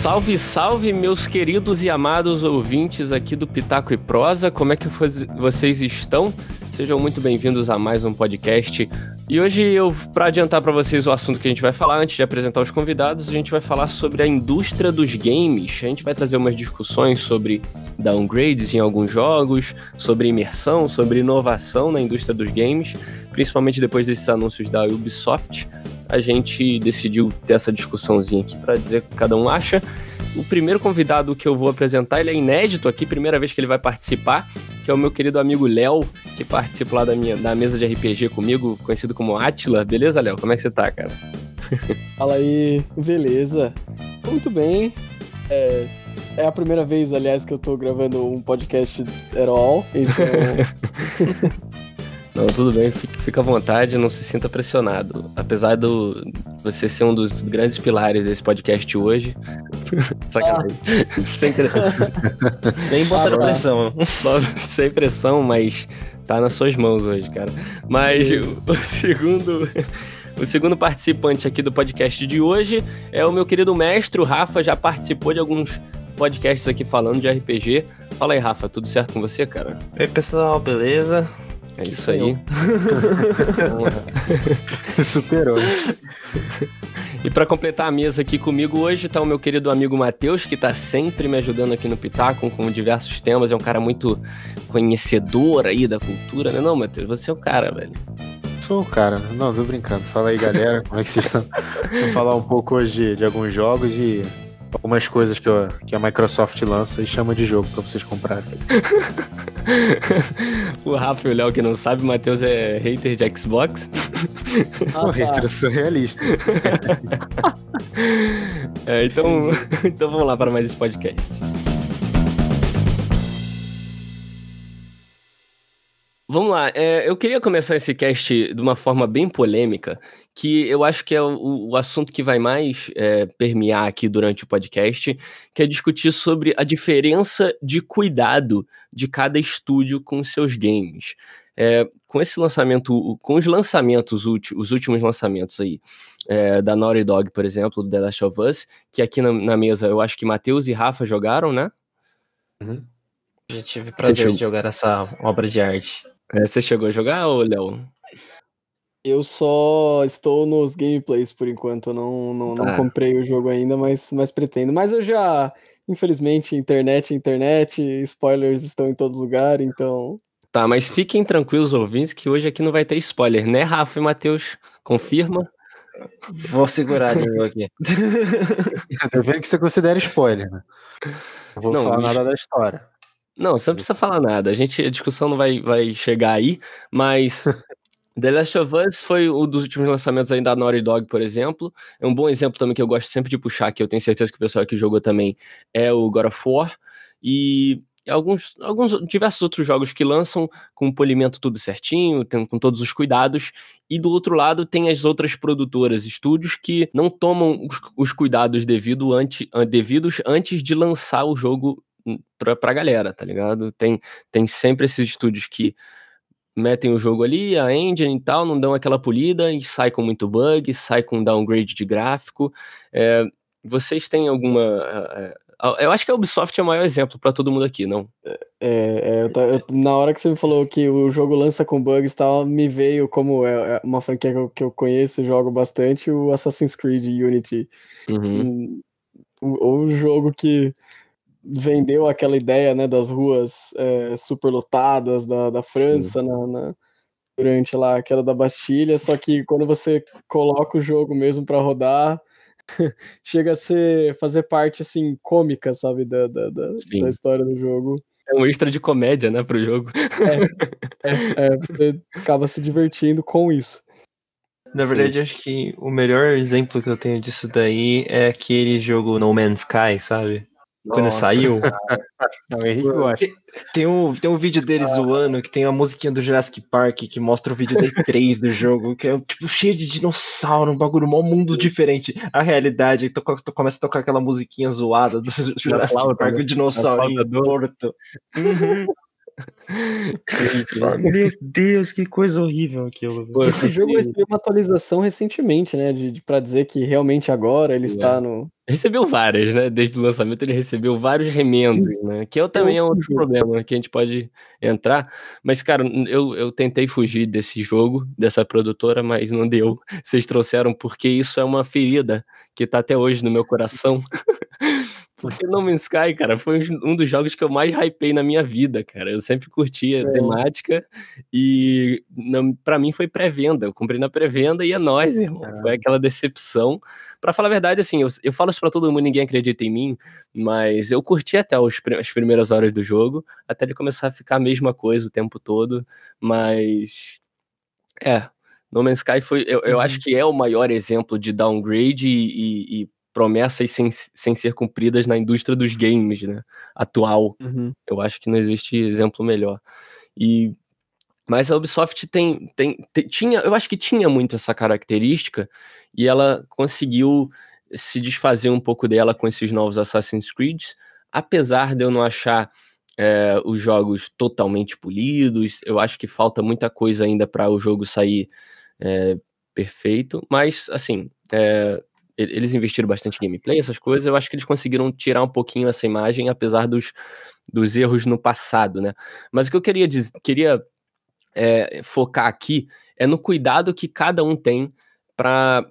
Salve, salve, meus queridos e amados ouvintes aqui do Pitaco e Prosa. Como é que vocês estão? Sejam muito bem-vindos a mais um podcast. E hoje eu, para adiantar para vocês o assunto que a gente vai falar, antes de apresentar os convidados, a gente vai falar sobre a indústria dos games. A gente vai trazer umas discussões sobre downgrades em alguns jogos, sobre imersão, sobre inovação na indústria dos games, principalmente depois desses anúncios da Ubisoft a gente decidiu ter essa discussãozinha aqui para dizer o que cada um acha. O primeiro convidado que eu vou apresentar, ele é inédito aqui, primeira vez que ele vai participar, que é o meu querido amigo Léo, que participa lá da minha da mesa de RPG comigo, conhecido como Atila. Beleza, Léo? Como é que você tá, cara? Fala aí, beleza? Muito bem. É, é a primeira vez, aliás, que eu tô gravando um podcast at all, então. Não, tudo bem, fica à vontade, não se sinta pressionado. Apesar do você ser um dos grandes pilares desse podcast hoje. Sacanagem. Ah. sem, Nem botar ah, pressão. Sem pressão, mas tá nas suas mãos hoje, cara. Mas o, o segundo. O segundo participante aqui do podcast de hoje é o meu querido mestre, o Rafa, já participou de alguns podcasts aqui falando de RPG. Fala aí, Rafa, tudo certo com você, cara? Oi, pessoal, beleza? É que isso aí. Superou. E para completar a mesa aqui comigo hoje está o meu querido amigo Matheus, que está sempre me ajudando aqui no Pitaco com diversos temas. É um cara muito conhecedor aí da cultura, né? Não, Matheus, você é o cara, velho. Sou o cara. Não, tô brincando. Fala aí, galera. Como é que vocês estão? Vou falar um pouco hoje de, de alguns jogos e algumas coisas que, eu, que a Microsoft lança e chama de jogo para vocês comprarem. o Rafa e o Léo que não sabe, o Matheus é hater de Xbox. Sou ah, hater, sou realista. é, então, então vamos lá para mais esse podcast. Vamos lá, é, eu queria começar esse cast de uma forma bem polêmica, que eu acho que é o, o assunto que vai mais é, permear aqui durante o podcast, que é discutir sobre a diferença de cuidado de cada estúdio com seus games. É, com esse lançamento, com os lançamentos, os últimos lançamentos aí, é, da Naughty Dog, por exemplo, do The Last of Us, que aqui na, na mesa eu acho que Matheus e Rafa jogaram, né? Uhum. Já tive prazer de jogar essa obra de arte. É, você chegou a jogar, ou Léo? Eu só estou nos gameplays por enquanto. Eu não, não, não ah. comprei o jogo ainda, mas, mas pretendo. Mas eu já, infelizmente, internet, internet, spoilers estão em todo lugar, então. Tá, mas fiquem tranquilos, ouvintes, que hoje aqui não vai ter spoiler, né, Rafa e Matheus? Confirma? Vou segurar de aqui. Eu vejo que você considera spoiler, né? Não vou não, falar nada da história. Não, você não precisa falar nada. A gente, a discussão não vai, vai chegar aí, mas The Last of Us foi um dos últimos lançamentos ainda da Naughty Dog, por exemplo. É um bom exemplo também que eu gosto sempre de puxar, que eu tenho certeza que o pessoal que jogou também é o God of War. E alguns, alguns diversos outros jogos que lançam com o polimento tudo certinho, tem, com todos os cuidados. E do outro lado tem as outras produtoras, estúdios que não tomam os, os cuidados devido ante, devidos antes de lançar o jogo pra, pra galera, tá ligado? Tem, tem sempre esses estúdios que metem o jogo ali, a engine e tal, não dão aquela polida e sai com muito bug, sai com downgrade de gráfico. É, vocês têm alguma. É, eu acho que a Ubisoft é o maior exemplo para todo mundo aqui, não? É, é eu, eu, na hora que você me falou que o jogo lança com bugs e tal, me veio como é, é uma franquia que eu, que eu conheço e jogo bastante, o Assassin's Creed Unity. Uhum. Um, o, o jogo que vendeu aquela ideia né, das ruas é, superlotadas da, da França na, na, durante lá a queda da Bastilha, só que quando você coloca o jogo mesmo para rodar, chega a ser fazer parte assim cômica, sabe, da, da, da, da, história do jogo. É um extra de comédia, né, pro jogo. É, é, é você acaba se divertindo com isso. Na verdade, Sim. acho que o melhor exemplo que eu tenho disso daí é aquele jogo No Man's Sky, sabe? Quando Nossa, saiu. Não, Henrique gosta. Tem um, tem um vídeo dele ah. zoando que tem a musiquinha do Jurassic Park que mostra o vídeo da E3 do jogo, que é tipo cheio de dinossauro, um bagulho, um mundo diferente. A realidade, tu, tu começa a tocar aquela musiquinha zoada do Jurassic flauta, Park, né? o dinossauro morto. Uhum. Meu Deus, que coisa horrível aquilo. Esse jogo recebeu uma atualização recentemente, né? De, de para dizer que realmente agora ele é. está no. Recebeu várias, né? Desde o lançamento ele recebeu vários remendos, né? Que eu também é outro problema que a gente pode entrar. Mas, cara, eu, eu tentei fugir desse jogo, dessa produtora, mas não deu. Vocês trouxeram porque isso é uma ferida que tá até hoje no meu coração. Porque No Man's Sky, cara, foi um dos jogos que eu mais hypei na minha vida, cara. Eu sempre curti a é. temática e para mim foi pré-venda. Eu comprei na pré-venda e é nóis, irmão. Foi aquela decepção. Para falar a verdade, assim, eu, eu falo isso pra todo mundo, ninguém acredita em mim, mas eu curti até os, as primeiras horas do jogo, até ele começar a ficar a mesma coisa o tempo todo, mas. É, No Man's Sky foi, eu, eu acho uhum. que é o maior exemplo de downgrade e, e, e promessas sem, sem ser cumpridas na indústria dos games, né? Atual. Uhum. Eu acho que não existe exemplo melhor. E mas a Ubisoft tem, tem, tem, tinha, eu acho que tinha muito essa característica e ela conseguiu se desfazer um pouco dela com esses novos Assassin's Creed, apesar de eu não achar é, os jogos totalmente polidos, eu acho que falta muita coisa ainda para o jogo sair é, perfeito, mas assim, é, eles investiram bastante em gameplay, essas coisas, eu acho que eles conseguiram tirar um pouquinho essa imagem, apesar dos, dos erros no passado, né? Mas o que eu queria, dizer, queria é, focar aqui é no cuidado que cada um tem para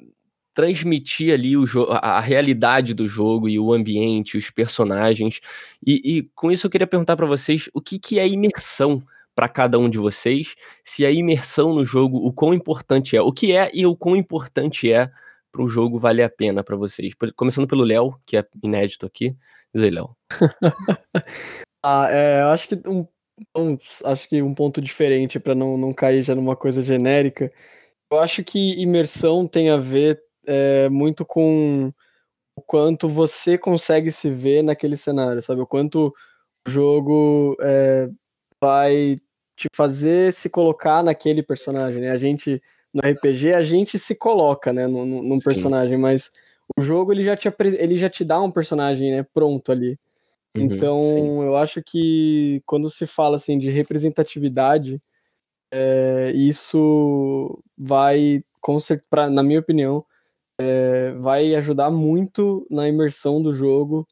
transmitir ali o a, realidade do jogo e o ambiente, os personagens. E, e com isso eu queria perguntar para vocês o que, que é imersão para cada um de vocês, se a imersão no jogo, o quão importante é, o que é e o quão importante é para o jogo valer a pena para vocês? Começando pelo Léo, que é inédito aqui. Diz aí, Léo. ah, é, acho que um, um, acho que um ponto diferente para não, não cair já numa coisa genérica. Eu acho que imersão tem a ver é, muito com o quanto você consegue se ver naquele cenário, sabe? O quanto o jogo é, vai te fazer se colocar naquele personagem, né? A gente no RPG a gente se coloca, né, num, num personagem, mas o jogo ele já te ele já te dá um personagem, né, pronto ali. Uhum, então, sim. eu acho que quando se fala assim de representatividade, é, isso vai, pra, na minha opinião, é, vai ajudar muito na imersão do jogo.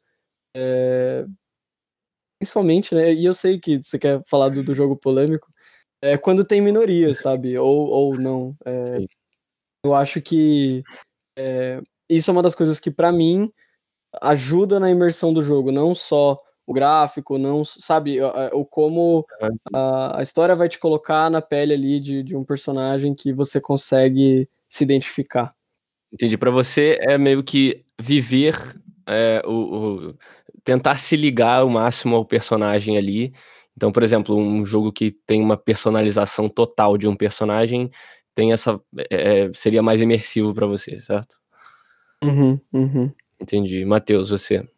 É, principalmente, né? E eu sei que você quer falar do, do jogo polêmico, é quando tem minoria, sabe? Ou, ou não. É, eu acho que é, isso é uma das coisas que, para mim, ajuda na imersão do jogo, não só o gráfico, não, sabe, o, como a, a, história vai te colocar na pele ali de, de um personagem que você consegue se identificar. Entendi. Para você é meio que viver é, o, o, tentar se ligar ao máximo ao personagem ali então, por exemplo, um jogo que tem uma personalização total de um personagem tem essa é, seria mais imersivo para você, certo? Uhum, uhum. Entendi. Matheus, você?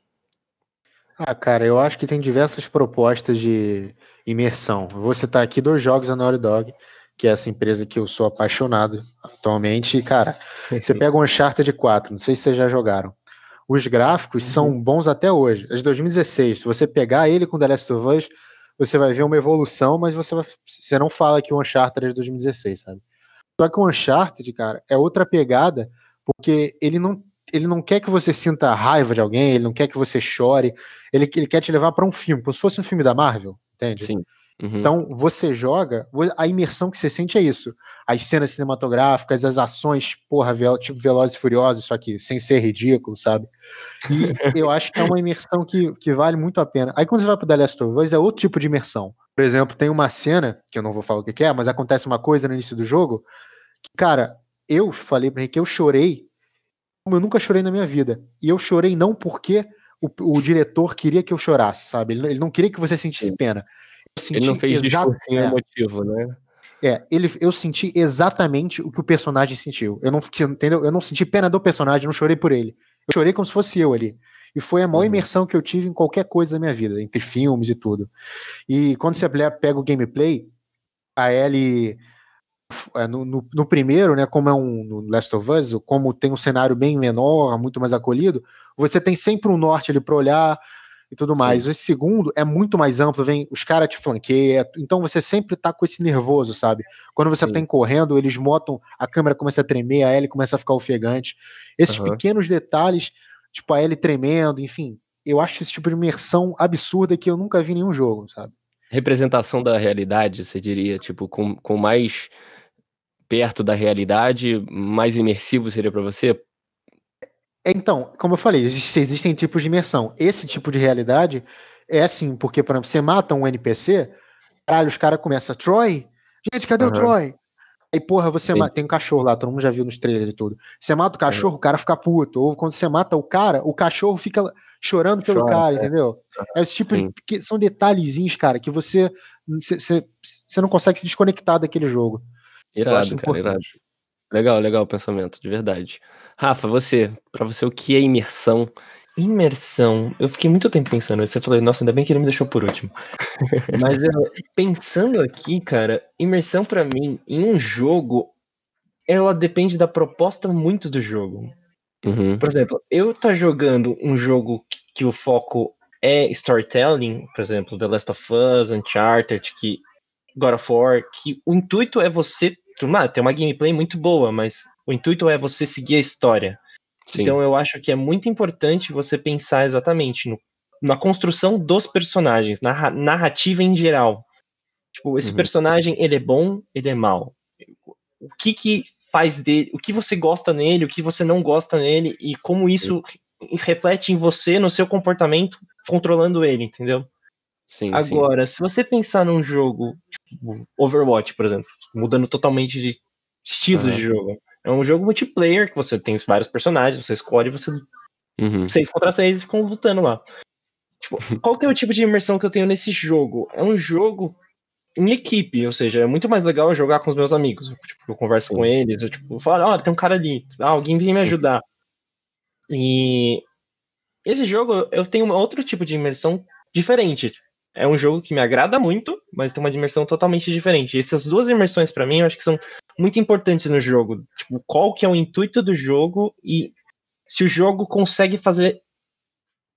Ah, cara, eu acho que tem diversas propostas de imersão. Eu vou citar aqui dois jogos da Naughty Dog, que é essa empresa que eu sou apaixonado atualmente. E, cara, você pega um Uncharted 4, não sei se vocês já jogaram. Os gráficos uhum. são bons até hoje. As de 2016, se você pegar ele com The Last of Us, você vai ver uma evolução, mas você, vai, você não fala que o Uncharted é de 2016, sabe? Só que o Uncharted, cara, é outra pegada, porque ele não, ele não quer que você sinta raiva de alguém, ele não quer que você chore, ele, ele quer te levar para um filme, como se fosse um filme da Marvel, entende? Sim. Uhum. Então, você joga, a imersão que você sente é isso. As cenas cinematográficas, as ações, porra, tipo Velozes e Furiosos, só que sem ser ridículo, sabe? E eu acho que é uma imersão que, que vale muito a pena. Aí quando você vai pro The Last of Us, é outro tipo de imersão. Por exemplo, tem uma cena, que eu não vou falar o que é, mas acontece uma coisa no início do jogo, que, cara, eu falei pra ele que eu chorei como eu nunca chorei na minha vida. E eu chorei não porque o, o diretor queria que eu chorasse, sabe? Ele, ele não queria que você sentisse pena ele não fez discursinho é. emotivo, né? É, ele, eu senti exatamente o que o personagem sentiu. Eu não, entendeu? Eu não senti pena do personagem, não chorei por ele. Eu chorei como se fosse eu ali. E foi a maior uhum. imersão que eu tive em qualquer coisa da minha vida, entre filmes e tudo. E quando você pega o gameplay, a Ellie é, no, no, no, primeiro, né, como é um no Last of Us, como tem um cenário bem menor, muito mais acolhido, você tem sempre um norte ali para olhar, e tudo mais. Sim. Esse segundo é muito mais amplo, vem os caras te flanqueiam, então você sempre tá com esse nervoso, sabe? Quando você Sim. tá correndo, eles motam, a câmera começa a tremer, a Ellie começa a ficar ofegante. Esses uhum. pequenos detalhes, tipo a Ellie tremendo, enfim, eu acho esse tipo de imersão absurda que eu nunca vi em nenhum jogo, sabe? Representação da realidade, você diria, tipo, com, com mais perto da realidade, mais imersivo seria para você? Então, como eu falei, existem tipos de imersão. Esse tipo de realidade é assim, porque, por exemplo, você mata um NPC, caralho, os caras começam, Troy? Gente, cadê uhum. o Troy? Aí, porra, você mata. Tem um cachorro lá, todo mundo já viu nos trailers e tudo. Você mata o cachorro, uhum. o cara fica puto. Ou quando você mata o cara, o cachorro fica chorando pelo Chora, cara, é. entendeu? É esse tipo Sim. de. São detalhezinhos, cara, que você. Você não consegue se desconectar daquele jogo. Irado, cara, irado. Legal, legal o pensamento, de verdade. Rafa, você, para você, o que é imersão? Imersão. Eu fiquei muito tempo pensando. Você falou, nossa, ainda bem que ele me deixou por último. Mas eu, pensando aqui, cara, imersão para mim, em um jogo, ela depende da proposta muito do jogo. Uhum. Por exemplo, eu tá jogando um jogo que, que o foco é storytelling, por exemplo, The Last of Us, Uncharted, que God of War, que o intuito é você tem uma gameplay muito boa, mas o intuito é você seguir a história. Sim. Então eu acho que é muito importante você pensar exatamente no, na construção dos personagens, na narrativa em geral. Tipo, esse uhum. personagem, ele é bom, ele é mal. O que que faz dele, o que você gosta nele, o que você não gosta nele e como isso reflete em você, no seu comportamento, controlando ele, entendeu? Sim, Agora, sim. se você pensar num jogo, Overwatch, por exemplo, mudando totalmente de estilo uhum. de jogo, é um jogo multiplayer que você tem vários personagens, você escolhe, você uhum. seis contra seis e ficam lutando lá. Tipo, qual que é o tipo de imersão que eu tenho nesse jogo? É um jogo em equipe, ou seja, é muito mais legal jogar com os meus amigos. Tipo, eu converso Sim. com eles, eu tipo, falo, olha, tem um cara ali, ah, alguém vem me ajudar. E esse jogo eu tenho um outro tipo de imersão diferente é um jogo que me agrada muito, mas tem uma dimensão totalmente diferente. E essas duas imersões, para mim, eu acho que são muito importantes no jogo. Tipo, qual que é o intuito do jogo e se o jogo consegue fazer,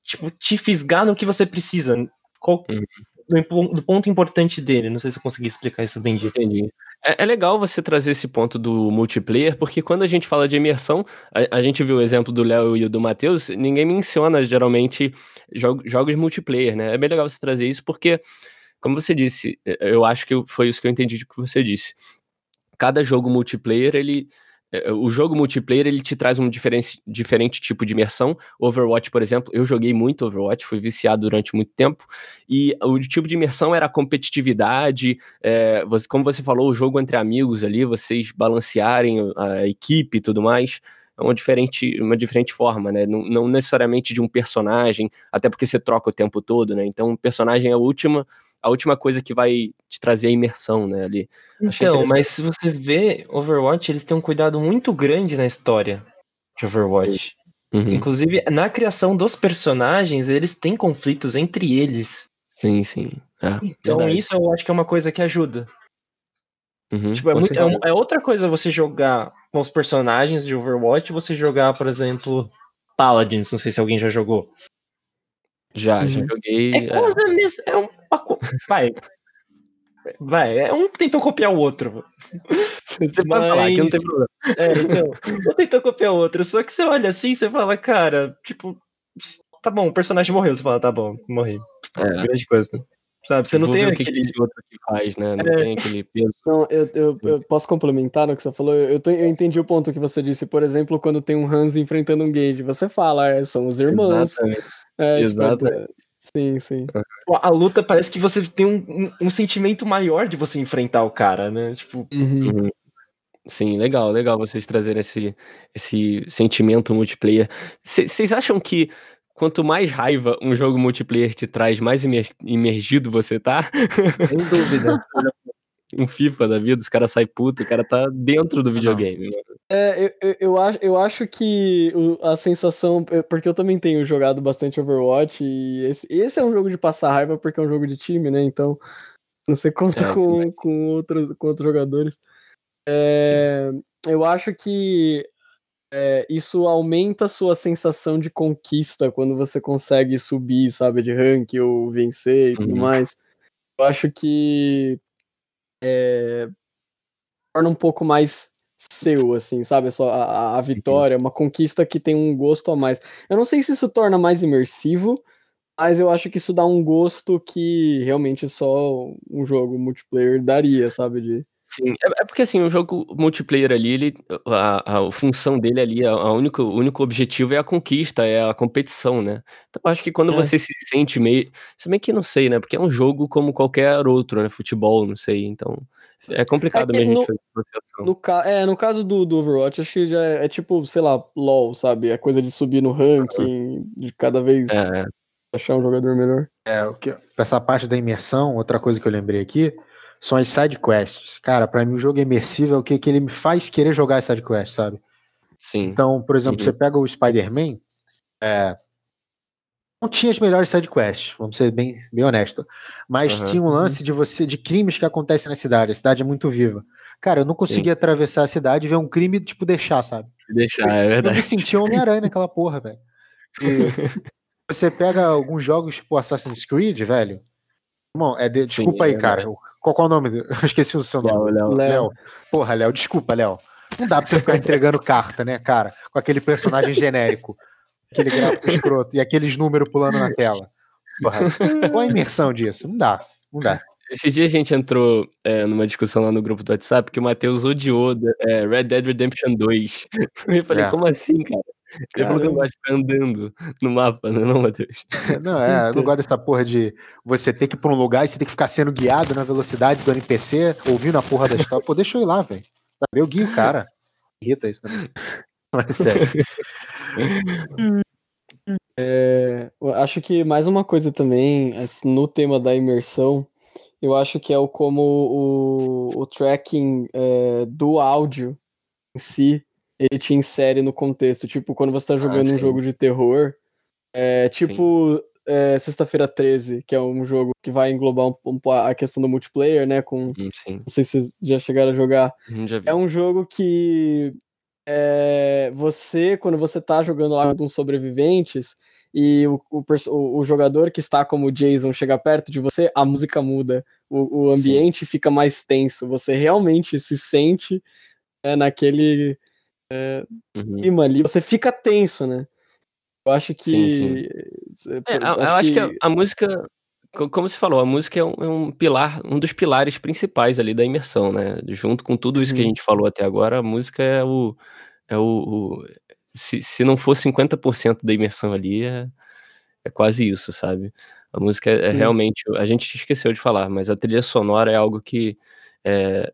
tipo, te fisgar no que você precisa. Qual, uhum do, ponto importante dele. Não sei se eu consegui explicar isso bem. Entendi. É, é, legal você trazer esse ponto do multiplayer, porque quando a gente fala de imersão, a, a gente viu o exemplo do Léo e do Matheus, ninguém menciona geralmente jogo, jogos multiplayer, né? É bem legal você trazer isso, porque, como você disse, eu acho que foi isso que eu entendi do que você disse. Cada jogo multiplayer, ele é, é, o jogo multiplayer ele te traz um diferente, diferente tipo de imersão. Overwatch, por exemplo, eu joguei muito Overwatch, fui viciado durante muito tempo, e o tipo de imersão era a competitividade, é, você, como você falou, o jogo entre amigos ali, vocês balancearem a equipe e tudo mais é uma diferente, uma diferente forma, né? Não, não, necessariamente de um personagem, até porque você troca o tempo todo, né? Então, o personagem é a última, a última coisa que vai te trazer a imersão, né? Ali. Então, mas se você vê Overwatch, eles têm um cuidado muito grande na história de Overwatch. Uhum. Inclusive, na criação dos personagens, eles têm conflitos entre eles. Sim, sim. É, então, verdade. isso eu acho que é uma coisa que ajuda. Uhum, tipo, é, muito, é, é, outra coisa você jogar com os personagens de Overwatch você jogar, por exemplo, Paladins. Não sei se alguém já jogou. Já, uhum. já joguei. É quase é. a mesma. É um. Vai. Vai, é um tentou copiar o outro. Você Mas... pode falar que não tem problema. É, então, um tentou copiar o outro. Só que você olha assim você fala, cara, tipo, tá bom, o personagem morreu. Você fala, tá bom, morri. É. Grande coisa. Sabe, você não tem aquele que outro que faz, né? Não é. tem aquele peso. Não, eu, eu, eu, posso complementar no que você falou. Eu, tô, eu entendi o ponto que você disse. Por exemplo, quando tem um Hans enfrentando um Gage, você fala, é, são os irmãos. Exatamente. É, Exatamente. Tipo, sim, sim. A luta parece que você tem um, um, um, sentimento maior de você enfrentar o cara, né? Tipo. Uhum. Uhum. Sim, legal, legal vocês trazerem esse, esse sentimento multiplayer. Vocês acham que quanto mais raiva um jogo multiplayer te traz, mais imergido você tá. Sem dúvida. um FIFA da vida, os caras saem puto, o cara tá dentro do videogame. É, eu, eu, eu, acho, eu acho que a sensação. Porque eu também tenho jogado bastante Overwatch e esse, esse é um jogo de passar raiva porque é um jogo de time, né? Então você conta é, com, com, outros, com outros jogadores. É, eu acho que é, isso aumenta a sua sensação de conquista quando você consegue subir, sabe, de rank ou vencer e tudo uhum. mais. Eu acho que é, torna um pouco mais seu, assim, sabe? Só a, a vitória, uma conquista que tem um gosto a mais. Eu não sei se isso torna mais imersivo, mas eu acho que isso dá um gosto que realmente só um jogo multiplayer daria, sabe? De... Sim, é, é porque assim, o jogo multiplayer ali, ele, a, a, a função dele ali, a, a único, o único objetivo é a conquista, é a competição, né? Então eu acho que quando é. você se sente meio. Se bem que não sei, né? Porque é um jogo como qualquer outro, né? Futebol, não sei. Então. É complicado é mesmo no, a gente fazer associação. No, é, no caso do, do Overwatch, acho que já é, é, tipo, sei lá, LOL, sabe? É coisa de subir no ranking, de cada vez é. é. achar um jogador melhor. É, o que, pra essa parte da imersão, outra coisa que eu lembrei aqui são as side quests. Cara, para mim o jogo imersivo é o que, que ele me faz querer jogar as side quests, sabe? Sim. Então, por exemplo, uhum. você pega o Spider-Man, é, não tinha as melhores side quests, vamos ser bem, bem honesto. Mas uhum. tinha um lance de você de crimes que acontecem na cidade. A cidade é muito viva. Cara, eu não conseguia Sim. atravessar a cidade e ver um crime, tipo, deixar, sabe? Deixar, é verdade. Eu me sentia Homem-Aranha naquela porra, velho. você pega alguns jogos, tipo Assassin's Creed, velho. Bom, é de... desculpa Sim, aí, é cara. Qual, qual é o nome? Eu esqueci o seu nome. Léo, Léo. Léo. Porra, Léo, desculpa, Léo. Não dá pra você ficar entregando carta, né, cara? Com aquele personagem genérico aquele gráfico escroto e aqueles números pulando na tela. Porra, qual a imersão disso? Não dá, não dá. Esse dia a gente entrou é, numa discussão lá no grupo do WhatsApp que o Matheus odiou é, Red Dead Redemption 2. Eu falei, é. como assim, cara? Ele falou que não gosta de ficar andando no mapa, né, não, Matheus? Não, é, eu não gosto dessa porra de você ter que ir pra um lugar e você ter que ficar sendo guiado na velocidade do NPC, ouvindo a porra da história. Pô, deixa eu ir lá, velho. Eu guio o cara. Irrita isso também. Mas sério. É, acho que mais uma coisa também, no tema da imersão, eu acho que é o como o, o tracking é, do áudio em si, ele te insere no contexto. Tipo, quando você tá ah, jogando ah, um jogo de terror, é, tipo é, Sexta-feira 13, que é um jogo que vai englobar um, um, a questão do multiplayer, né? Com, hum, sim. Não sei se vocês já chegaram a jogar. Hum, é um jogo que é, você, quando você tá jogando lá com sobreviventes e o, o, o, jogador que está como Jason chega perto de você, a música muda, o, o ambiente Sim. fica mais tenso, você realmente se sente é, naquele é, uhum. ali, você fica tenso, né? Eu acho que. Sim, sim. É, eu, acho, acho que... que a, música como se falou, a música é um, é um, pilar, um dos pilares principais ali da imersão, né? Junto com tudo isso que a uhum. gente falou até agora, a música é o. É o, o se, se não for 50% da imersão ali, é, é quase isso, sabe? A música é, é realmente. A gente esqueceu de falar, mas a trilha sonora é algo que. É, é,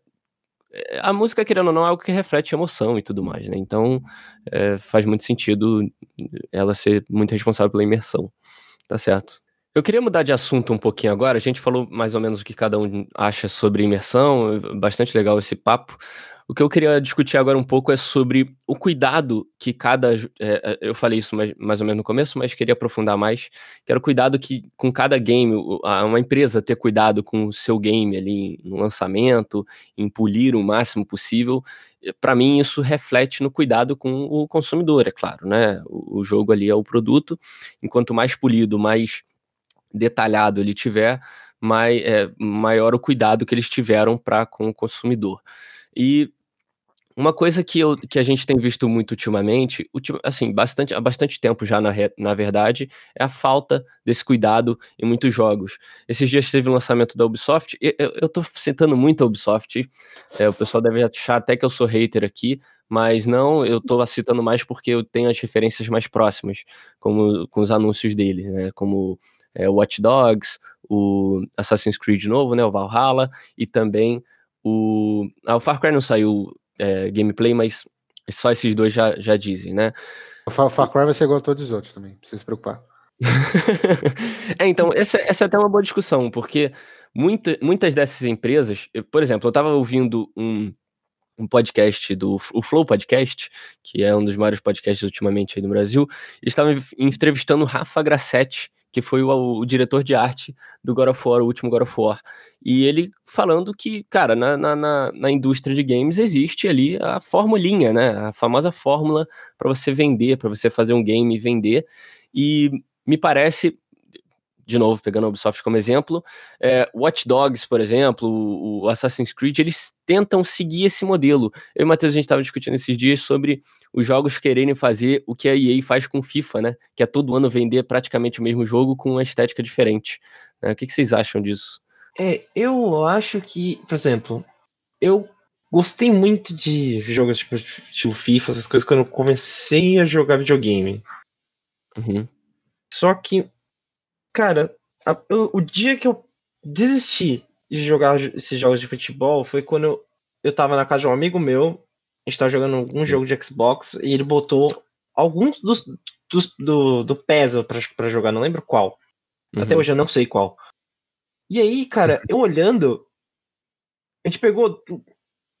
a música, querendo ou não, é algo que reflete emoção e tudo mais, né? Então é, faz muito sentido ela ser muito responsável pela imersão. Tá certo. Eu queria mudar de assunto um pouquinho agora. A gente falou mais ou menos o que cada um acha sobre imersão, bastante legal esse papo. O que eu queria discutir agora um pouco é sobre o cuidado que cada. É, eu falei isso mais, mais ou menos no começo, mas queria aprofundar mais. Que era o cuidado que, com cada game, uma empresa ter cuidado com o seu game ali no lançamento, em polir o máximo possível. Para mim, isso reflete no cuidado com o consumidor, é claro, né? O, o jogo ali é o produto. Enquanto mais polido, mais detalhado ele tiver, é, maior o cuidado que eles tiveram para com o consumidor. E uma coisa que, eu, que a gente tem visto muito ultimamente, ultim, assim, bastante, há bastante tempo já, na, na verdade, é a falta desse cuidado em muitos jogos. Esses dias teve o lançamento da Ubisoft, eu, eu, tô citando muito a Ubisoft, é, o pessoal deve achar até que eu sou hater aqui, mas não, eu tô citando mais porque eu tenho as referências mais próximas, como com os anúncios dele, né, como é, Watch Dogs, o Assassin's Creed novo, né, o Valhalla, e também o... Ah, o Far Cry não saiu é, gameplay, mas só esses dois já, já dizem, né? O Far Cry vai ser igual a todos os outros também, não precisa se preocupar. é, então, essa, essa é até uma boa discussão, porque muita, muitas dessas empresas, por exemplo, eu estava ouvindo um, um podcast do o Flow Podcast, que é um dos maiores podcasts ultimamente aí no Brasil, eles estavam entrevistando o Rafa Grassetti, que foi o, o, diretor de arte do God of War, o último God of War. E ele falando que, cara, na, na, na indústria de games existe ali a formulinha, né? A famosa fórmula para você vender, para você fazer um game e vender. E me parece, de novo, pegando a Ubisoft como exemplo, é, Watch Dogs, por exemplo, o, o, Assassin's Creed, eles tentam seguir esse modelo. Eu e o Matheus, a gente estava discutindo esses dias sobre os jogos quererem fazer o que a EA faz com FIFA, né? Que é todo ano vender praticamente o mesmo jogo com uma estética diferente. Né? O que, que vocês acham disso? É, eu acho que, por exemplo, eu gostei muito de jogos tipo, tipo FIFA, essas coisas, quando eu comecei a jogar videogame. Uhum. Só que Cara, a, o, o, dia que eu desisti de jogar esses jogos de futebol foi quando eu, eu tava na casa de um amigo meu, a gente tava jogando algum jogo de Xbox, e ele botou alguns dos, dos do, do PESA pra, pra jogar, não lembro qual. Uhum. Até hoje eu não sei qual. E aí, cara, eu olhando, a gente pegou,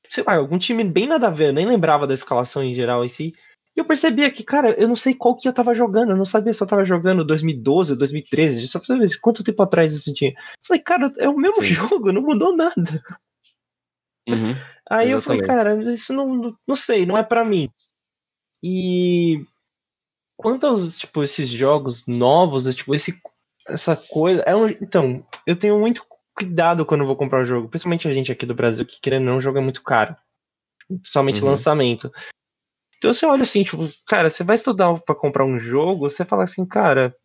sei lá, algum time bem nada a ver, eu nem lembrava da escalação em geral em si. E eu percebia que, cara, eu não sei qual que eu tava jogando. Eu não sabia se eu tava jogando 2012 ou 2013. Só pra ver quanto tempo atrás isso tinha. Eu falei, cara, é o mesmo Sim. jogo, não mudou nada. Uhum, Aí exatamente. eu falei, cara, isso não, não sei, não é para mim. E quanto aos, tipo, esses jogos novos, é, tipo, esse, essa coisa. É um, então, eu tenho muito cuidado quando eu vou comprar um jogo, principalmente a gente aqui do Brasil, que querendo ou não, o jogo é muito caro. Principalmente uhum. lançamento. Então você olha assim, tipo, cara, você vai estudar para comprar um jogo, você fala assim, cara,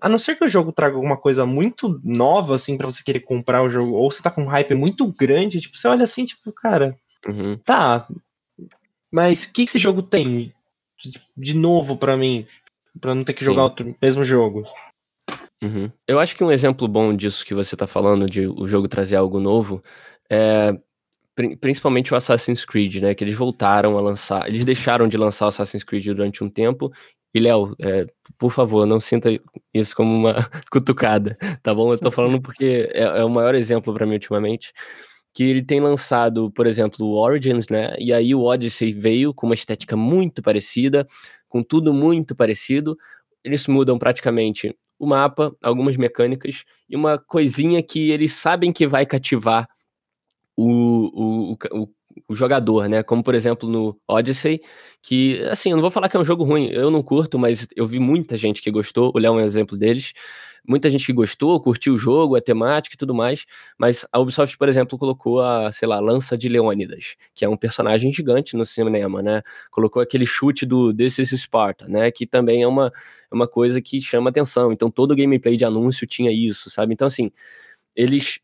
a não ser que o jogo traga alguma coisa muito nova, assim, para você querer comprar o jogo, ou você tá com um hype muito grande, tipo, você olha assim, tipo, cara, uhum. tá, mas o que esse jogo tem de novo para mim, para não ter que Sim. jogar o mesmo jogo? Uhum. Eu acho que um exemplo bom disso que você tá falando, de o jogo trazer algo novo, é principalmente o Assassin's Creed, né? Que eles voltaram a lançar. Eles deixaram de lançar o Assassin's Creed durante um tempo. E, Léo, é, por favor, não sinta isso como uma cutucada, tá bom? Eu tô falando porque é, é o maior exemplo para mim ultimamente. Que ele tem lançado, por exemplo, o Origins, né? E aí o Odyssey veio com uma estética muito parecida, com tudo muito parecido. Eles mudam praticamente o mapa, algumas mecânicas e uma coisinha que eles sabem que vai cativar o, o, o, o, jogador, né? Como, por exemplo, no Odyssey, que, assim, eu não vou falar que é um jogo ruim, eu não curto, mas eu vi muita gente que gostou, o Léo é um exemplo deles, muita gente que gostou, curtiu o jogo, a temática e tudo mais, mas a Ubisoft, por exemplo, colocou a, sei lá, Lança de Leônidas, que é um personagem gigante no cinema, né? Colocou aquele chute do This is Sparta, né? Que também é uma, é uma coisa que chama atenção, então todo gameplay de anúncio tinha isso, sabe? Então, assim, eles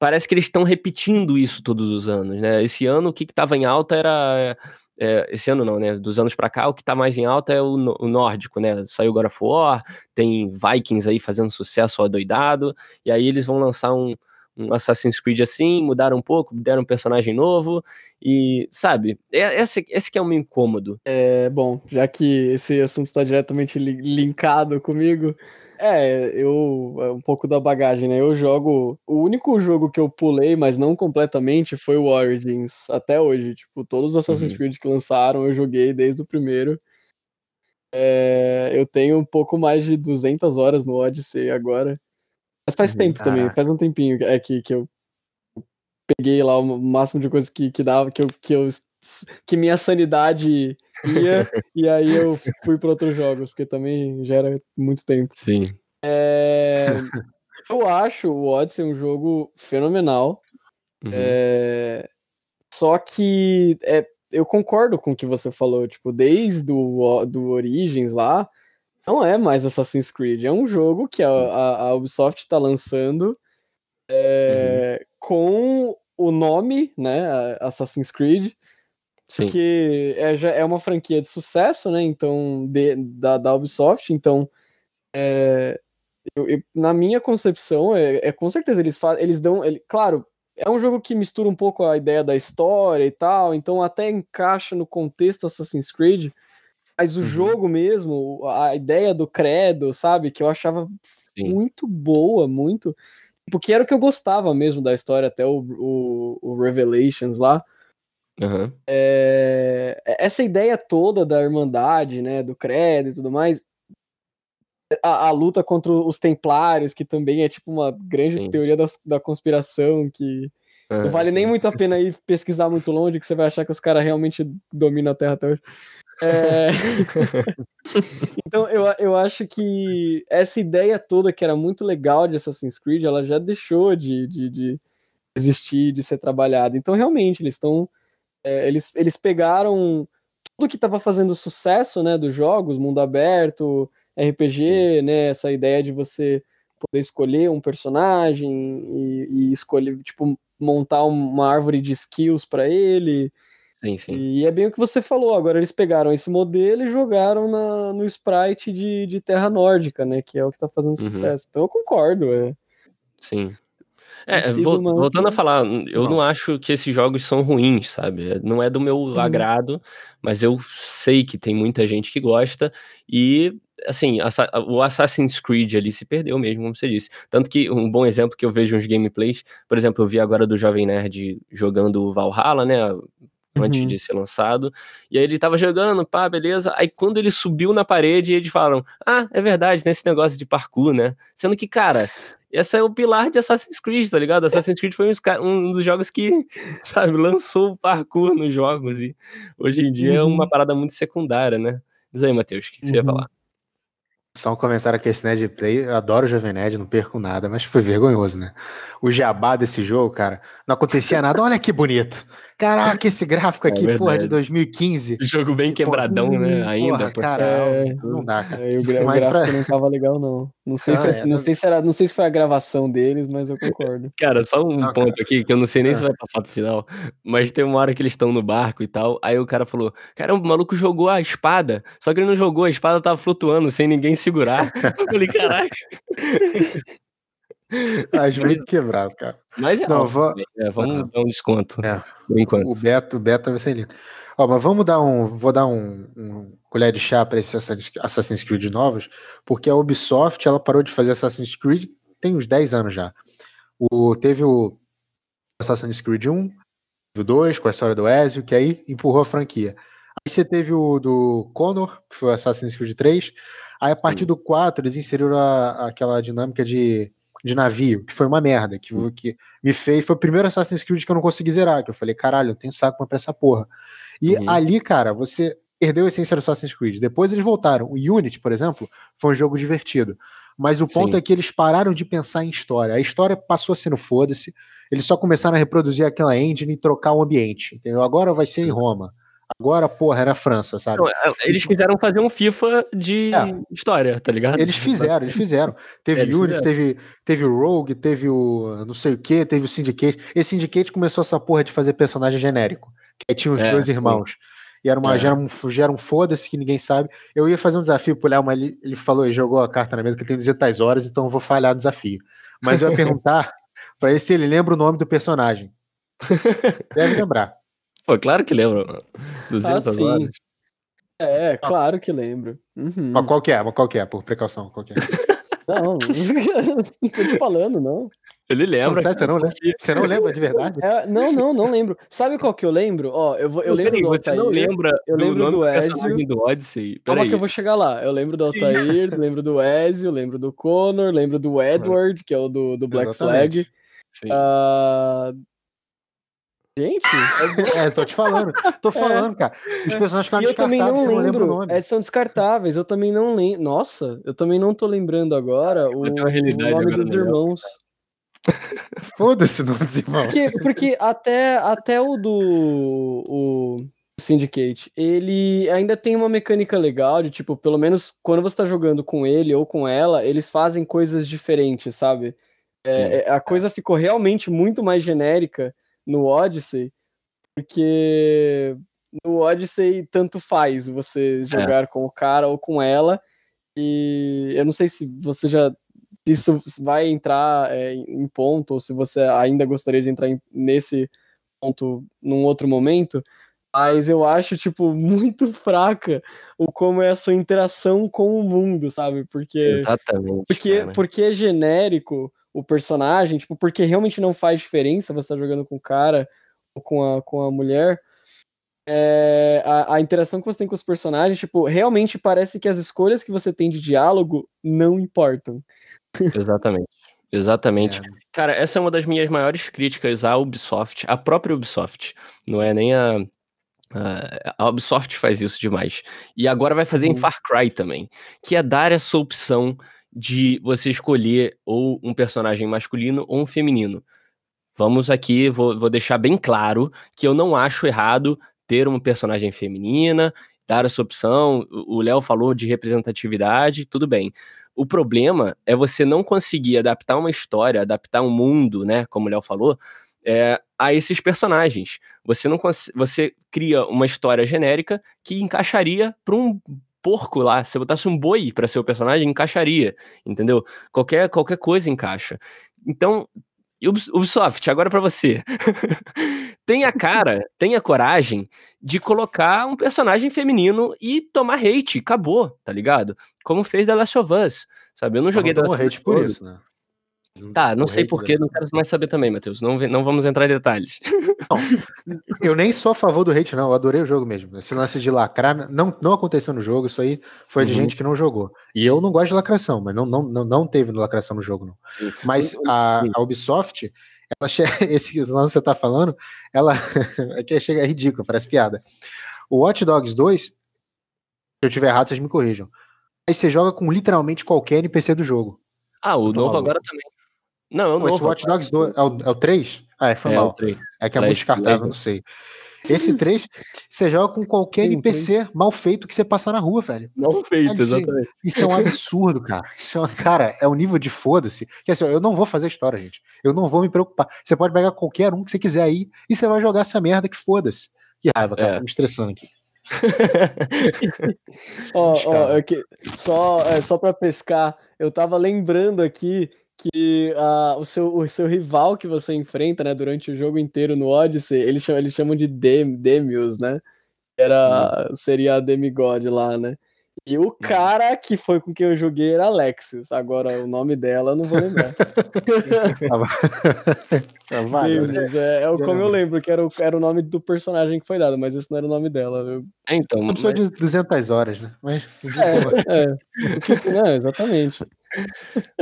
parece que eles estão repetindo isso todos os anos, né? Esse ano o que estava em alta era é, esse ano não, né? Dos anos para cá, o que está mais em alta é o, o, nórdico, né? Saiu God of War, tem Vikings aí fazendo sucesso doidado, e aí eles vão lançar um, um Assassin's Creed assim, mudaram um pouco, deram um personagem novo, e sabe, é, esse, esse que é um incômodo. É, bom, já que esse assunto está diretamente li linkado comigo, é, eu. É um pouco da bagagem, né? Eu jogo. O único jogo que eu pulei, mas não completamente, foi o Origins. Até hoje. Tipo, todos os Assassin's uhum. Creed que lançaram, eu joguei desde o primeiro. É, eu tenho um pouco mais de 200 horas no Odyssey agora. Mas faz uhum, tempo caraca. também, faz um tempinho é que, que eu peguei lá o máximo de coisas que, que dava, que eu, que eu que minha sanidade ia, e aí eu fui para outros jogos, porque também já era muito tempo. Sim. É, eu acho o Odyssey um jogo fenomenal. Uhum. É, só que é, eu concordo com o que você falou, tipo, desde o do Origins lá, não é mais Assassin's Creed, é um jogo que a, a, a Ubisoft está lançando é, uhum. com o nome, né, Assassin's Creed, Sim. Porque é, já é uma franquia de sucesso, né? Então, de, da, da Ubisoft, então. É, eu, eu, na minha concepção, é, é, com certeza eles. Eles dão. Ele, claro, é um jogo que mistura um pouco a ideia da história e tal, então até encaixa no contexto Assassin's Creed. Mas o uhum. jogo mesmo, a ideia do credo, sabe? Que eu achava Sim. muito boa, muito. Porque era o que eu gostava mesmo da história, até o, o, o Revelations lá. Uhum. É, essa ideia toda da Irmandade, né, do credo e tudo mais, a, a, luta contra os templários, que também é tipo uma grande Sim. teoria da, da conspiração, que é, não vale nem muito a pena ir pesquisar muito longe, que você vai achar que os caras realmente dominam a Terra até hoje. É... então eu, eu acho que essa ideia toda que era muito legal de Assassin's Creed, ela já deixou de, de, de existir, de ser trabalhada. Então realmente eles estão é, eles, eles pegaram tudo que estava fazendo sucesso, né, dos jogos, mundo aberto, RPG, né, essa ideia de você poder escolher um personagem e, e escolher, tipo, montar uma árvore de skills para ele. Sim, sim. E é bem o que você falou. Agora eles pegaram esse modelo e jogaram na, no sprite de, de Terra Nórdica, né? Que é o que tá fazendo uhum. sucesso. Então eu concordo. É. Sim. É, voltando a falar, eu não. não. acho que esses jogos são ruins, sabe? Não é do meu uhum. agrado, mas eu sei que tem muita gente que gosta e assim, o Assassin's Creed ali se perdeu mesmo, como você disse. Tanto que um bom exemplo que eu vejo uns gameplays, por exemplo, eu vi agora do Jovem Nerd jogando Valhalla, né? Antes uhum. de ser lançado. E aí ele tava jogando, pá, beleza. Aí quando ele subiu na parede, eles falaram: Ah, é verdade, tem esse negócio de parkour, né? Sendo que, cara, esse é o pilar de Assassin's Creed, tá ligado? Assassin's Creed foi um dos jogos que, sabe, lançou o parkour nos jogos. E hoje em dia uhum. é uma uhum. parada muito secundária, né? Diz aí, Matheus, o que, que você ia uhum. falar? Só um comentário aqui, esse Ned Play, eu adoro o Jovem Nerd, não perco nada, mas foi vergonhoso, né? O jabá desse jogo, cara, não acontecia nada. Olha que bonito. Caraca, esse gráfico é aqui, é porra, de 2015. Jogo bem quebradão, porra, né? Ainda. Porra, cara, é, não dá, cara. É, o, o gráfico pra... não tava legal, não. Não sei, ah, se, é, não, sei se era, não sei se foi a gravação deles, mas eu concordo. Cara, só um não, ponto cara. aqui, que eu não sei nem se é. vai passar pro final, mas tem uma hora que eles estão no barco e tal, aí o cara falou, caramba, o maluco jogou a espada, só que ele não jogou, a espada tava flutuando, sem ninguém segurar. eu falei, caraca. Muito quebrado, cara. Mas é, Não, vou... é vamos ah, dar um desconto. É. Por enquanto. O Beto, o Beto vai ser lindo. Ó, mas vamos dar um. Vou dar um, um colher de chá para esses Assassin's Creed novos, porque a Ubisoft ela parou de fazer Assassin's Creed tem uns 10 anos já. O, teve o Assassin's Creed 1, o 2, com a história do Ezio, que aí empurrou a franquia. Aí você teve o do Connor, que foi o Assassin's Creed 3. Aí a partir do 4 eles inseriram a, aquela dinâmica de de navio, que foi uma merda, que, hum. que me fez, foi o primeiro Assassin's Creed que eu não consegui zerar, que eu falei, caralho, eu tenho saco pra essa porra. E uhum. ali, cara, você perdeu a essência do Assassin's Creed. Depois eles voltaram. O Unity, por exemplo, foi um jogo divertido. Mas o ponto Sim. é que eles pararam de pensar em história. A história passou a ser no foda-se. Eles só começaram a reproduzir aquela engine e trocar o ambiente. Entendeu? Agora vai ser em Roma. Agora, porra, era a França, sabe? Não, é, eles quiseram fazer um FIFA de é. história, tá ligado? Eles fizeram, eles fizeram. Teve é, Unity, teve, teve o Rogue, teve o não sei o que, teve o Syndicate. Esse Syndicate começou essa porra de fazer personagem genérico. Que tinha os é, dois irmãos. E era uma, é. gera um, gera um foda-se que ninguém sabe. Eu ia fazer um desafio pro Léo, mas ele, ele falou, ele jogou a carta na mesa que tem 200 horas, então eu vou falhar no desafio. Mas eu ia perguntar para ele se ele lembra o nome do personagem. Deve lembrar. Pô, claro que lembro. 200 ah, horas. É, claro que lembro. Uhum. Mas qual que é? Mas qual que é, por precaução? Qual que é? Não, não tô te falando, não. Ele lembra. Não, você, não lembra? você não lembra de verdade? É, não, não, não lembro. Sabe qual que eu lembro? Ó, eu, vou, eu lembro Peraí, do Altair. Você não lembra eu do lembro do Ezio. do Odyssey? Calma que eu vou chegar lá. Eu lembro do Altair, lembro do Ezio, lembro do Connor, lembro do Edward, que é o do, do Black Exatamente. Flag. Sim. Uh, Gente, é, tô te falando, tô é. falando, é, cara. Os personagens ficaram descartáveis, eu também não lembro. Não é, são descartáveis, eu também não lembro. Nossa, eu também não tô lembrando agora o, o nome dos irmãos. Foda-se o nome dos irmãos. Porque, porque até, até o do o Syndicate, ele ainda tem uma mecânica legal de, tipo, pelo menos quando você tá jogando com ele ou com ela, eles fazem coisas diferentes, sabe? É, a coisa ficou realmente muito mais genérica no Odyssey, porque no Odyssey tanto faz você é. jogar é. com o cara ou com ela. E eu não sei se você já. Isso vai entrar é, em ponto, ou se você ainda gostaria de entrar em, nesse ponto num outro momento. Mas eu acho, tipo, muito fraca o como é a sua interação com o mundo, sabe? Porque. Exatamente. Porque, porque é genérico o personagem, tipo, porque realmente não faz diferença você tá jogando com o cara ou com a, com a mulher. é, a, a, interação que você tem com os personagens, tipo, realmente parece que as escolhas que você tem de diálogo não importam. Exatamente. Exatamente. É. Cara, essa é uma das minhas maiores críticas à Ubisoft, a própria Ubisoft. Não é nem a. A Ubisoft faz isso demais. E agora vai fazer uhum. em Far Cry também. Que é dar essa opção de você escolher ou um personagem masculino ou um feminino. Vamos aqui, vou, vou deixar bem claro que eu não acho errado ter uma personagem feminina, dar essa opção. O Léo falou de representatividade, tudo bem. O problema é você não conseguir adaptar uma história, adaptar um mundo, né? Como o Léo falou, é, a esses personagens. Você não você cria uma história genérica que encaixaria para um porco lá. Se botasse um boi para ser o personagem, encaixaria, entendeu? Qualquer qualquer coisa encaixa. Então, Ubisoft, agora para você. tenha cara, tenha coragem de colocar um personagem feminino e tomar hate, acabou, tá ligado? Como fez The Last of Us, sabe? Eu não joguei The Last hate por isso, né? Tá, não sei porquê, não quero mais saber também, Matheus. Não, não vamos entrar em detalhes. Não, eu nem sou a favor do hate, não. Eu adorei o jogo mesmo. Esse lance de lacrar não, não aconteceu no jogo, isso aí foi de uhum. gente que não jogou. E eu não gosto de lacração, mas não, não, não, não teve lacração no jogo, não. Sim. Mas a, a Ubisoft, ela esse lance que você tá falando, ela aqui chega é ridículo, parece piada. O Watch Dogs 2, se eu tiver errado, vocês me corrijam. Aí você joga com literalmente qualquer NPC do jogo. Ah, o novo agora também. Não, é o Pô, novo. Esse Watch Dogs 2 é o, é o 3? Ah, é, foi é, mal. É que é muito descartável, não sei. Esse 3, você joga com qualquer NPC mal feito que você passar na rua, velho. Mal feito, isso, exatamente. Isso é um absurdo, cara. Isso é, cara, é um nível de foda-se. Que assim, eu não vou fazer história, gente. Eu não vou me preocupar. Você pode pegar qualquer um que você quiser aí e você vai jogar essa merda que foda-se. Que raiva, cara. É. Tô me estressando aqui. ó, ó, é que, só, é, só pra pescar, eu tava lembrando aqui que uh, o, seu, o seu rival que você enfrenta, né, durante o jogo inteiro no Odyssey, eles chamam, eles chamam de Dem, Demius, né? Era, hum. Seria a Demigod lá, né? E o cara que foi com quem eu joguei era Alexis. Agora, o nome dela eu não vou lembrar. ah, é, é, como eu lembro, que era o, era o nome do personagem que foi dado, mas esse não era o nome dela. Eu... É, então. Uma pessoa mas... de 200 horas, né? Mas... É, é. Não, exatamente.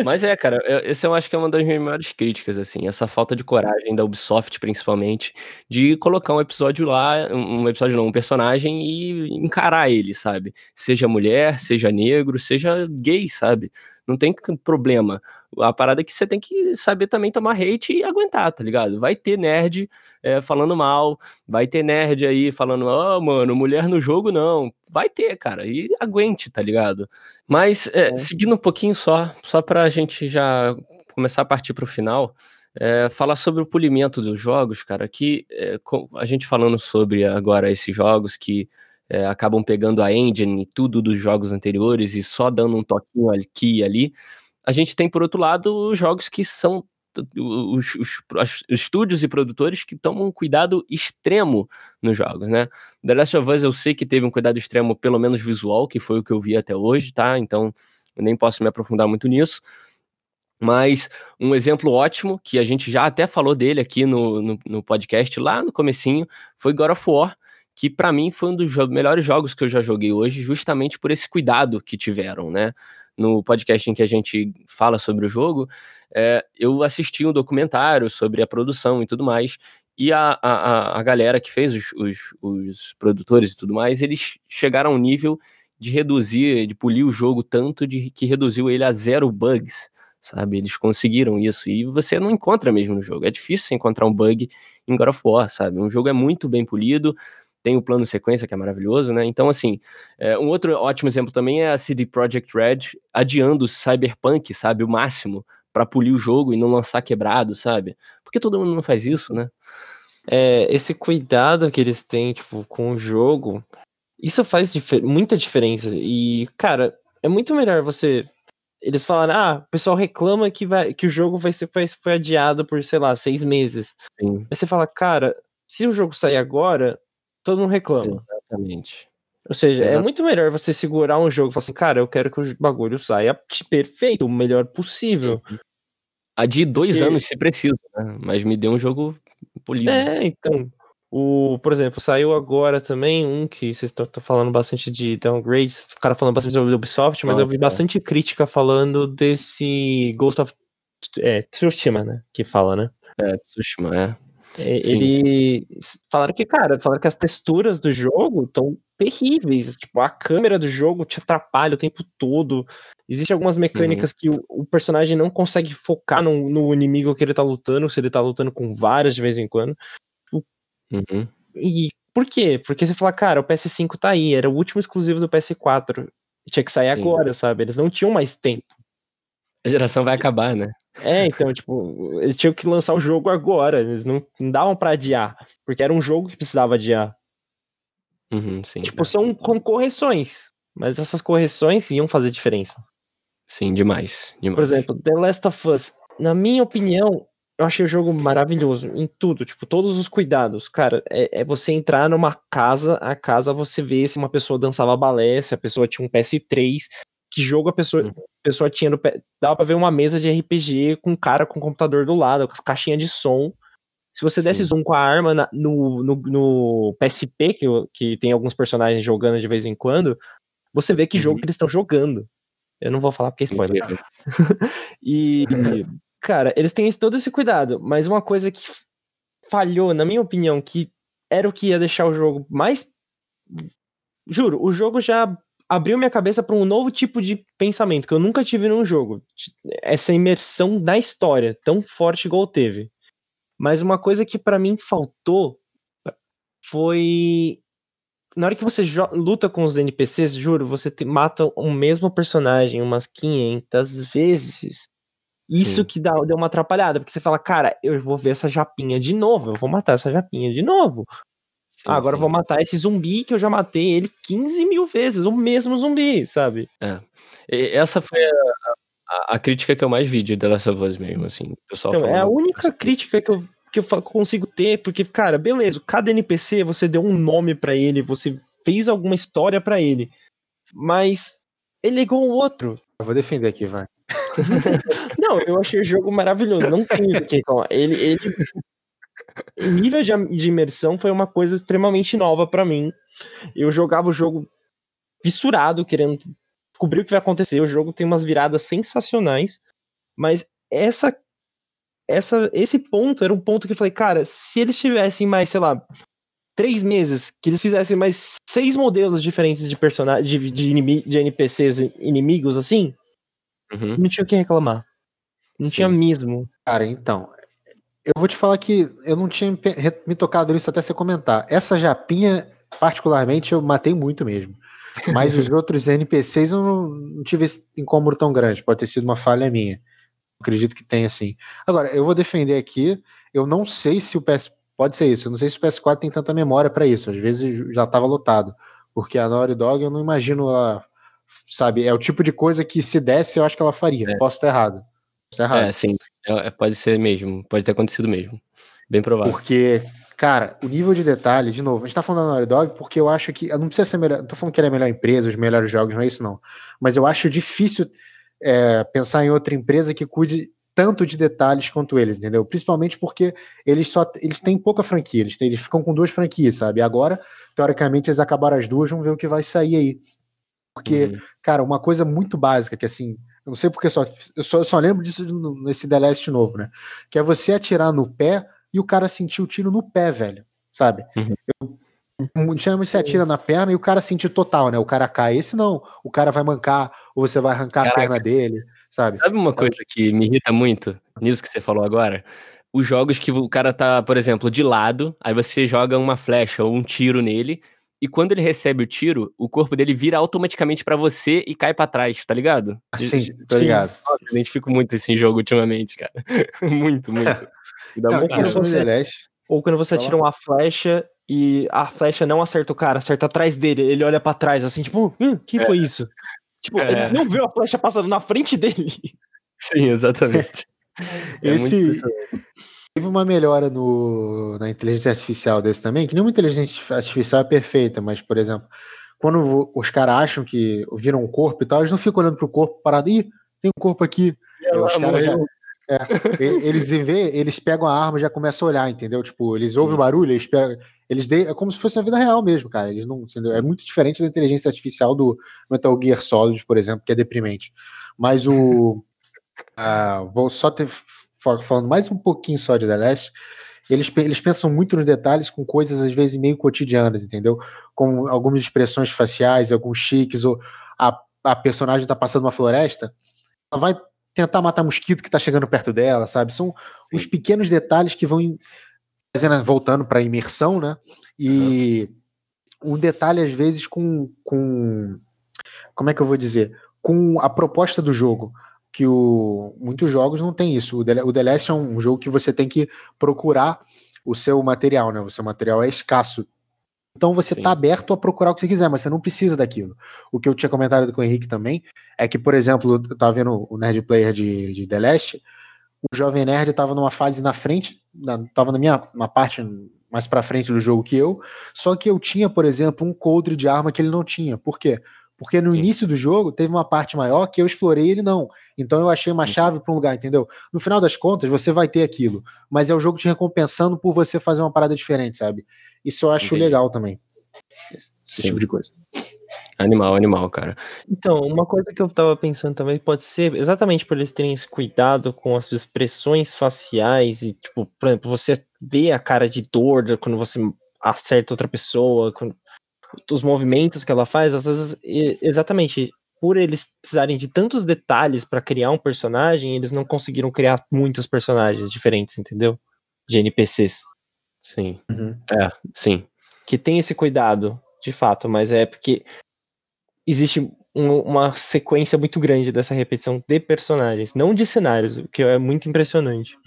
Mas é, cara, esse eu acho que é uma das minhas maiores críticas, assim, essa falta de coragem da Ubisoft, principalmente, de colocar um episódio lá, um episódio não, um personagem e encarar ele, sabe? Seja mulher, seja negro, seja gay, sabe? Não tem problema. A parada é que você tem que saber também tomar hate e aguentar, tá ligado? Vai ter nerd é, falando mal, vai ter nerd aí falando, ah, oh, mano, mulher no jogo não. Vai ter, cara, e aguente, tá ligado? Mas, é, é. seguindo um pouquinho só, só pra gente já começar a partir pro final, é, falar sobre o polimento dos jogos, cara, que a gente falando sobre agora esses jogos que é, acabam pegando a engine e tudo dos jogos anteriores e só dando um toquinho aqui e ali. A gente tem, por outro lado, os jogos que são os, os, os, estúdios e produtores que tomam um cuidado extremo nos jogos, né? The Last of Us eu sei que teve um cuidado extremo, pelo menos visual, que foi o que eu vi até hoje, tá? Então eu nem posso me aprofundar muito nisso. Mas um exemplo ótimo, que a gente já até falou dele aqui no, no, no podcast lá no comecinho, foi God of War, que para mim foi um dos jo melhores jogos que eu já joguei hoje, justamente por esse cuidado que tiveram, né? No podcast em que a gente fala sobre o jogo, é, eu assisti um documentário sobre a produção e tudo mais, e a, a, a galera que fez os, os, os produtores e tudo mais, eles chegaram a um nível de reduzir, de polir o jogo tanto de que reduziu ele a zero bugs, sabe? Eles conseguiram isso e você não encontra mesmo no jogo. É difícil encontrar um bug em God of War, sabe? Um jogo é muito bem polido, tem o plano sequência, que é maravilhoso, né? Então, assim, é, um outro ótimo exemplo também é a CD Projekt Red adiando o Cyberpunk, sabe, o máximo, para polir o jogo e não lançar quebrado, sabe? Porque todo mundo não faz isso, né? É, esse cuidado que eles têm, tipo, com o jogo, isso faz dif muita diferença. E, cara, é muito melhor você. Eles falaram, ah, o pessoal reclama que, vai, que o jogo vai ser, foi, foi adiado por, sei lá, seis meses. Sim. Aí você fala, cara, se o jogo sair agora, todo mundo reclama. Exatamente. Ou seja, é muito melhor você segurar um jogo e falar assim, cara, eu quero que o bagulho saia perfeito, o melhor possível. A de dois anos se precisa, né? Mas me deu um jogo polido. É, então. O, por exemplo, saiu agora também um que vocês estão falando bastante de downgrades, o cara falando bastante sobre Ubisoft, mas Nossa, eu vi bastante crítica falando desse Ghost of é, Tsushima, né? Que fala, né? É, Tsushima, é. É ele falaram que, cara, falaram que as texturas do jogo estão terríveis. Tipo, a câmera do jogo te atrapalha o tempo todo. Existem algumas mecânicas Sim. que o, o, personagem não consegue focar no, no, inimigo que ele tá lutando, se ele tá lutando com várias de vez em quando. Uhum. E por quê? Porque você fala, cara, o PS5 tá aí, era o último exclusivo do PS4. Tinha que sair Sim. agora, sabe? Eles não tinham mais tempo. A geração vai acabar, né? É, então, tipo, eles tinham que lançar o jogo agora. Eles não, não davam pra adiar. Porque era um jogo que precisava adiar. Uhum, sim, tipo, é. são correções. Mas essas correções iam fazer diferença. Sim, demais, demais. Por exemplo, The Last of Us. Na minha opinião, eu achei o jogo maravilhoso em tudo, tipo, todos os cuidados. Cara, é, é, você entrar numa casa, a casa você vê se uma pessoa dançava balé, se a pessoa tinha um PS3, que jogo a pessoa, uhum. a pessoa tinha no Dava pra ver uma mesa de RPG com um cara com um computador do lado, com as caixinhas de som. Se você desse Sim. zoom com a arma na, no, no, no, PSP, que, que tem alguns personagens jogando de vez em quando, você vê que uhum. jogo que eles estão jogando. Eu não vou falar porque é spoiler. e Cara, eles têm todo esse cuidado, mas uma coisa que falhou, na minha opinião, que era o que ia deixar o jogo mais. Juro, o jogo já abriu minha cabeça para um novo tipo de pensamento que eu nunca tive num jogo. Essa imersão na história, tão forte igual teve. Mas uma coisa que para mim faltou foi. Na hora que você luta com os NPCs, juro, você te, mata o mesmo personagem umas 500 vezes. Isso Sim. que dá, deu uma atrapalhada, porque você fala, cara, eu vou ver essa japinha de novo, eu vou matar essa japinha de novo. Sim, ah, agora sim. eu vou matar esse zumbi que eu já matei ele 15 mil vezes, o mesmo zumbi, sabe? É. E essa foi a, a, a, crítica que eu mais vi de The Last of Us mesmo, assim. Pessoal então, é a única crítica que eu, que eu consigo ter, porque, cara, beleza, cada NPC você deu um nome para ele, você fez alguma história para ele, mas ele é igual ao outro. Eu vou defender aqui, vai. não, eu achei o jogo maravilhoso. Não tem o que Ele, ele, em nível de, de imersão, foi uma coisa extremamente nova para mim. Eu jogava o jogo fissurado, querendo descobrir o que vai acontecer. O jogo tem umas viradas sensacionais, mas essa, essa, esse ponto era um ponto que eu falei, cara, se eles tivessem mais, sei lá, três meses, que eles fizessem mais seis modelos diferentes de personagens, de, de, de NPCs inimigos, assim, Uhum. Não tinha o que reclamar. Não Sim. tinha mesmo. Cara, então. Eu vou te falar que eu não tinha me tocado nisso até você comentar. Essa japinha, particularmente, eu matei muito mesmo. Mas os outros NPCs eu não, não, tive esse incômodo tão grande. Pode ter sido uma falha minha. Acredito que tem assim. Agora, eu vou defender aqui. Eu não sei se o PS. Pode ser isso. Eu não sei se o PS4 tem tanta memória para isso. Às vezes já estava lotado. Porque a Naughty Dog eu não imagino ela sabe? É o tipo de coisa que se desse eu acho que ela faria. É. Posso estar errado. Posso estar errado. É, sim. É, pode ser mesmo. Pode ter acontecido mesmo. Bem provável. Porque, cara, o nível de detalhe, de novo, a gente tá falando da Naughty Dog porque eu acho que. Não precisa ser melhor. Não tô falando que ela é a melhor empresa, os melhores jogos, não é isso, não. Mas eu acho difícil é, pensar em outra empresa que cuide tanto de detalhes quanto eles, entendeu? Principalmente porque eles só eles têm pouca franquia, eles, têm, eles ficam com duas franquias, sabe? E agora, teoricamente, eles acabaram as duas, vamos ver o que vai sair aí. Porque, uhum. cara, uma coisa muito básica que assim, eu não sei porque só eu, só, eu só lembro disso nesse The Last novo, né? Que é você atirar no pé e o cara sentir o tiro no pé, velho. Sabe? Uhum. Eu, chama se atira na perna e o cara sentir total, né? O cara cai. Esse não. O cara vai mancar ou você vai arrancar Caraca. a perna dele, sabe? Sabe uma coisa que me irrita muito nisso que você falou agora? Os jogos que o cara tá, por exemplo, de lado, aí você joga uma flecha ou um tiro nele, e quando ele recebe o tiro, o corpo dele vira automaticamente para você e cai para trás, tá ligado? Sim, tô ligado. Nossa, eu identifico muito esse jogo ultimamente, cara. muito, muito. Dá não, muito você, ou quando você atira uma flecha e a flecha não acerta o cara, acerta atrás dele, ele olha para trás assim, tipo, hum, que é. foi isso? Tipo, é. ele não viu a flecha passando na frente dele. Sim, exatamente. É Esse, Teve uma melhora no, na inteligência artificial desse também, que nenhuma inteligência artificial é perfeita, mas, por exemplo, quando os caras acham que viram um corpo e tal, eles não ficam olhando pro corpo parado, ih, tem um corpo aqui. os caras já, É, eles vê, eles pegam a arma e já começam a olhar, entendeu? Tipo, eles ouvem o barulho, eles pegam, eles de, é como se fosse na vida real mesmo, cara. Eles não, entendeu? É muito diferente da inteligência artificial do Metal Gear Solid, por exemplo, que é deprimente. Mas o uh, vou só ter falando mais um pouquinho só de The Last. Eles, eles pensam muito nos detalhes com coisas às vezes meio cotidianas, entendeu? Com algumas expressões faciais, alguns chiques, ou a, a personagem tá passando uma floresta, ela vai tentar matar mosquito que tá chegando perto dela, sabe? São os pequenos detalhes que vão fazendo, voltando para a imersão, né? E uhum. um detalhe às vezes com, com como é que eu vou dizer? Com a proposta do jogo que o, muitos jogos não tem isso. O The, o The Last é um jogo que você tem que procurar o seu material, né? O seu material é escasso. Então você está aberto a procurar o que você quiser, mas você não precisa daquilo. O que eu tinha comentado com o Henrique também é que, por exemplo, eu tava vendo o Nerd Player de, de The Last, o Jovem Nerd estava numa fase na frente, estava na minha uma parte mais para frente do jogo que eu, só que eu tinha, por exemplo, um coldre de arma que ele não tinha. Por quê? Porque no Sim. início do jogo teve uma parte maior que eu explorei e ele não. Então eu achei uma chave para um lugar, entendeu? No final das contas, você vai ter aquilo. Mas é o jogo te recompensando por você fazer uma parada diferente, sabe? Isso eu acho Entendi. legal também. Esse Sim. tipo de coisa. Animal, animal, cara. Então, uma coisa que eu tava pensando também pode ser exatamente por eles terem esse cuidado com as expressões faciais e, tipo, por exemplo, você vê a cara de dor quando você acerta outra pessoa, quando os movimentos que ela faz, às vezes, exatamente por eles precisarem de tantos detalhes para criar um personagem, eles não conseguiram criar muitos personagens diferentes, entendeu? De NPCs. Sim. Uhum. É, sim. Que tem esse cuidado, de fato, mas é porque existe um, uma sequência muito grande dessa repetição de personagens, não de cenários, o que é muito impressionante.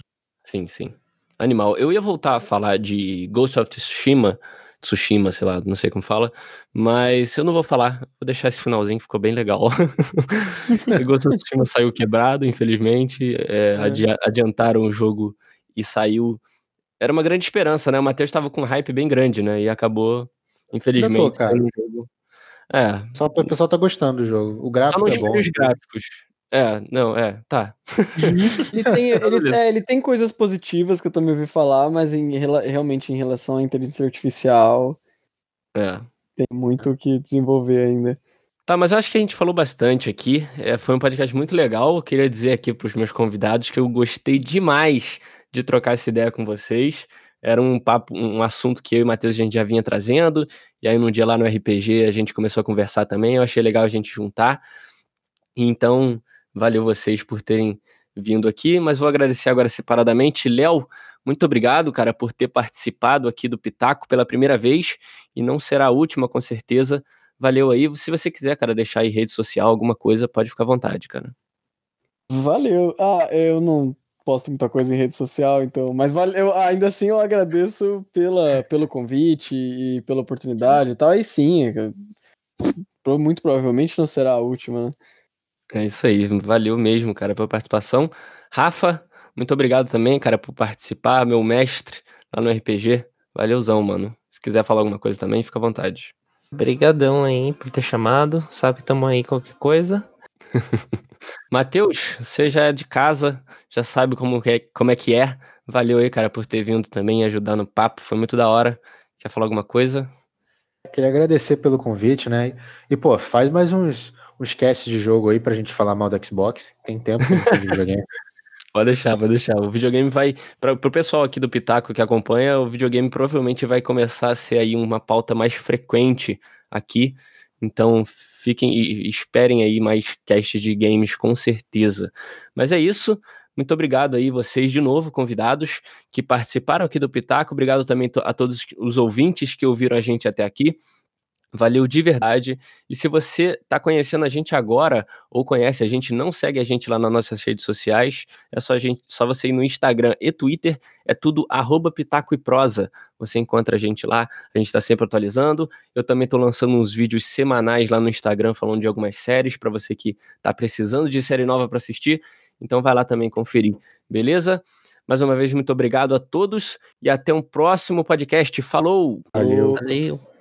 Sim, sim. Animal. Eu ia voltar a falar de Ghost of Tsushima, Tsushima, sei lá, não sei como fala, mas eu não vou falar, vou deixar esse finalzinho, ficou bem legal. o Ghost of Tsushima saiu quebrado, infelizmente, é, é. adiantaram o jogo e saiu. Era uma grande esperança, né? O Matheus estava com um hype bem grande, né? E acabou, infelizmente, tô, um jogo. É. Só o pessoal tá gostando do jogo. O gráfico Só é bom. os gráficos. É, não, é, tá. ele, tem, ele, é, ele tem coisas positivas que eu também ouvi falar, mas em, realmente em relação à inteligência artificial, é. tem muito o que desenvolver ainda. Tá, mas eu acho que a gente falou bastante aqui. É, foi um podcast muito legal. Eu queria dizer aqui para os meus convidados que eu gostei demais de trocar essa ideia com vocês. Era um papo, um assunto que eu e o Matheus a gente já vinha trazendo. E aí, num dia lá no RPG, a gente começou a conversar também. Eu achei legal a gente juntar. Então, Valeu vocês por terem vindo aqui, mas vou agradecer agora separadamente. Léo, muito obrigado, cara, por ter participado aqui do Pitaco pela primeira vez e não será a última, com certeza. Valeu aí. Se você quiser, cara, deixar aí rede social, alguma coisa, pode ficar à vontade, cara. Valeu. Ah, eu não posto muita coisa em rede social, então, mas valeu. Ainda assim, eu agradeço pela, pelo convite e pela oportunidade e tal. Aí sim, muito provavelmente não será a última, né? É isso aí, valeu mesmo, cara, pela participação. Rafa, muito obrigado também, cara, por participar, meu mestre lá no RPG. Valeuzão, mano. Se quiser falar alguma coisa também, fica à vontade. Obrigadão aí por ter chamado. Sabe que tamo aí qualquer coisa. Matheus, você já é de casa, já sabe como é, como é que é. Valeu aí, cara, por ter vindo também e ajudar no papo. Foi muito da hora. Quer falar alguma coisa? Queria agradecer pelo convite, né? E, pô, faz mais uns uns casts de jogo aí pra gente falar mal do Xbox. Tem tempo que videogame. Pode deixar, pode deixar. O videogame vai. Pra, pro pessoal aqui do Pitaco que acompanha, o videogame provavelmente vai começar a ser aí uma pauta mais frequente aqui. Então fiquem e esperem aí mais casts de games com certeza. Mas é isso. Muito obrigado aí vocês de novo, convidados que participaram aqui do Pitaco. Obrigado também a todos os ouvintes que ouviram a gente até aqui. Valeu de verdade. E se você está conhecendo a gente agora ou conhece a gente, não segue a gente lá nas nossas redes sociais, é só, gente, só você ir no Instagram e Twitter, é tudo arroba Pitaco e Prosa. Você encontra a gente lá, a gente está sempre atualizando. Eu também estou lançando uns vídeos semanais lá no Instagram falando de algumas séries para você que está precisando de série nova para assistir. Então vai lá também conferir, beleza? Mais uma vez, muito obrigado a todos e até um próximo podcast. Falou! Valeu! Valeu.